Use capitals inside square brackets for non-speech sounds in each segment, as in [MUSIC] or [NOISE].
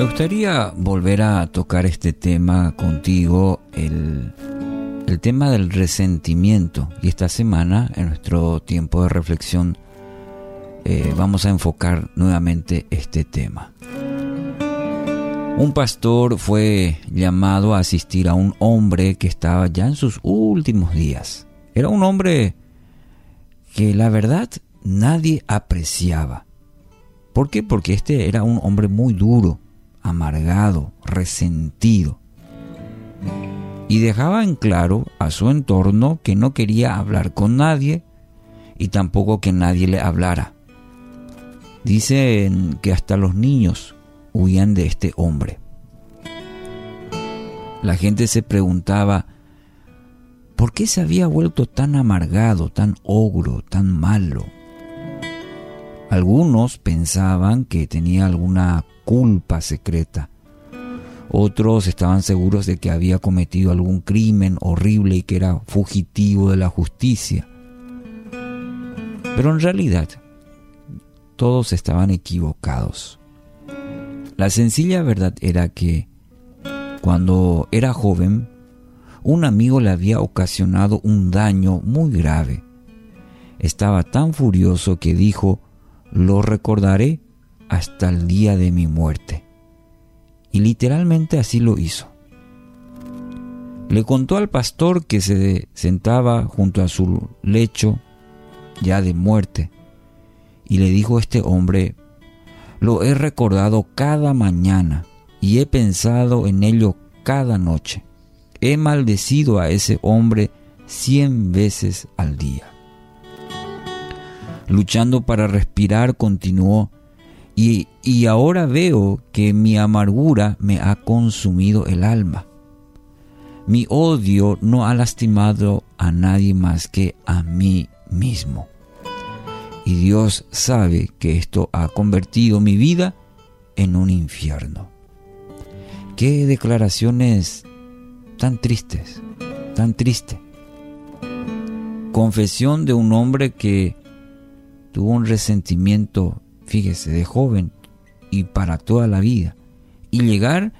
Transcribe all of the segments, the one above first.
Me gustaría volver a tocar este tema contigo, el, el tema del resentimiento. Y esta semana, en nuestro tiempo de reflexión, eh, vamos a enfocar nuevamente este tema. Un pastor fue llamado a asistir a un hombre que estaba ya en sus últimos días. Era un hombre que la verdad nadie apreciaba. ¿Por qué? Porque este era un hombre muy duro, amargado, resentido. Y dejaba en claro a su entorno que no quería hablar con nadie y tampoco que nadie le hablara. Dicen que hasta los niños huían de este hombre. La gente se preguntaba, ¿por qué se había vuelto tan amargado, tan ogro, tan malo? Algunos pensaban que tenía alguna culpa secreta. Otros estaban seguros de que había cometido algún crimen horrible y que era fugitivo de la justicia. Pero en realidad, todos estaban equivocados. La sencilla verdad era que cuando era joven, un amigo le había ocasionado un daño muy grave. Estaba tan furioso que dijo, lo recordaré hasta el día de mi muerte. Y literalmente así lo hizo. Le contó al pastor que se sentaba junto a su lecho ya de muerte y le dijo este hombre, lo he recordado cada mañana y he pensado en ello cada noche. He maldecido a ese hombre cien veces al día. Luchando para respirar, continuó, y, y ahora veo que mi amargura me ha consumido el alma. Mi odio no ha lastimado a nadie más que a mí mismo y Dios sabe que esto ha convertido mi vida en un infierno. Qué declaraciones tan tristes, tan triste. Confesión de un hombre que tuvo un resentimiento, fíjese, de joven y para toda la vida. Y llegar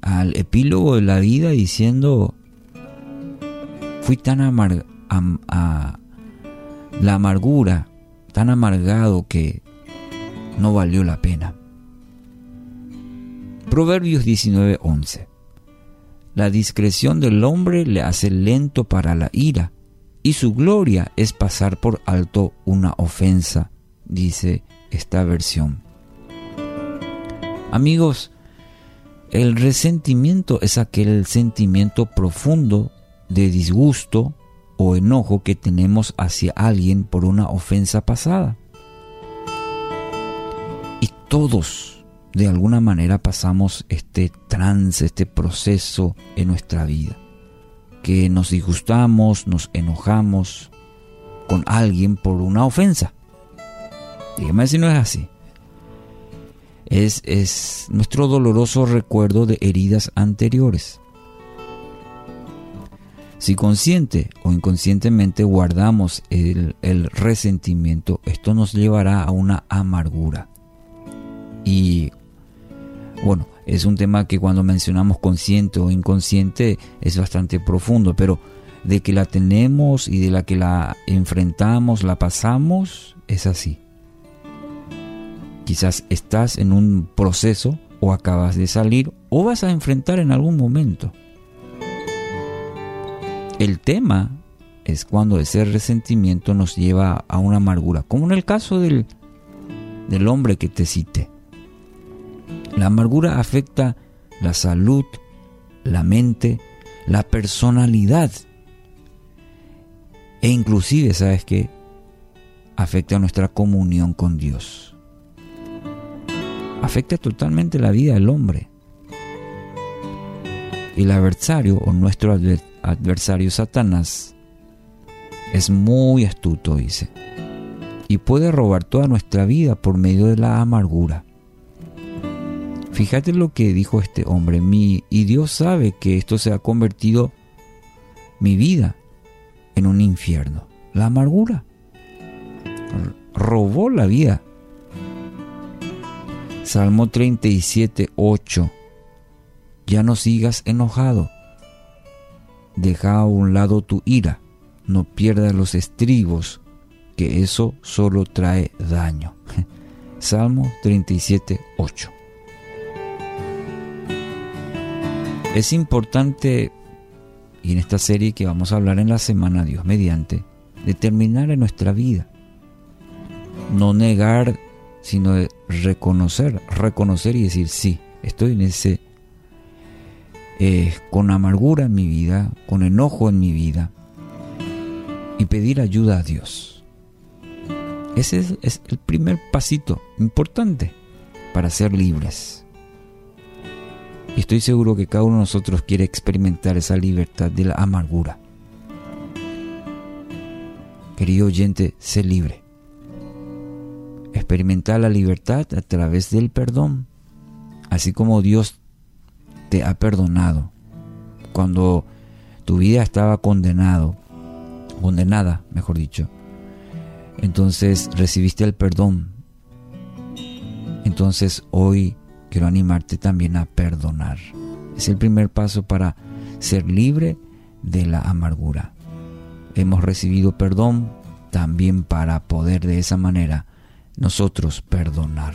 al epílogo de la vida diciendo, fui tan amarga, a, la amargura tan amargado que no valió la pena. Proverbios 19:11 La discreción del hombre le hace lento para la ira, y su gloria es pasar por alto una ofensa, dice esta versión. Amigos, el resentimiento es aquel sentimiento profundo de disgusto, o enojo que tenemos hacia alguien por una ofensa pasada. Y todos de alguna manera pasamos este trance, este proceso en nuestra vida. Que nos disgustamos, nos enojamos con alguien por una ofensa. Dígame si no es así. Es, es nuestro doloroso recuerdo de heridas anteriores. Si consciente o inconscientemente guardamos el, resentimiento, esto nos llevará a una amargura. Y bueno, es un tema que cuando mencionamos consciente o inconsciente es bastante profundo, pero de que la tenemos y de la que la enfrentamos, la pasamos, es así. Quizás estás en un proceso o acabas de salir o vas a enfrentar en algún momento. El tema es cuando ese resentimiento nos lleva a una amargura, como en el caso del, del hombre que te cité. La amargura afecta la salud, la mente, la personalidad e inclusive, ¿sabes qué? Afecta nuestra comunión con Dios. Afecta totalmente la vida del hombre. El adversario o nuestro adversario adversario Satanás es muy astuto, dice, y puede robar toda nuestra vida por medio de la amargura. Fíjate lo que dijo este hombre, mi, y Dios sabe que esto se ha convertido mi vida en un infierno. La amargura robó la vida. Salmo 37, 8. Ya no sigas enojado. Deja a un lado tu ira. No pierdas los estribos, que eso solo trae daño. [LAUGHS] Salmo 37, 8. Es importante, y en esta serie que vamos a hablar en la semana Dios mediante, determinar en nuestra vida. No negar, sino reconocer, reconocer y decir, sí, estoy en ese, eh, con amargura en mi vida, con enojo en mi vida, y pedir ayuda a Dios. Ese es, es el primer pasito importante para ser libres. Y estoy seguro que cada uno de nosotros quiere experimentar esa libertad de la amargura. Querido oyente, sé libre. Experimentar la libertad a través del perdón, así como Dios te ha perdonado. Cuando tu vida estaba condenado, condenada, mejor dicho, entonces recibiste el perdón. Entonces hoy quiero animarte también a perdonar. Es el primer paso para ser libre de la amargura. Hemos recibido perdón también para poder de esa manera nosotros perdonar.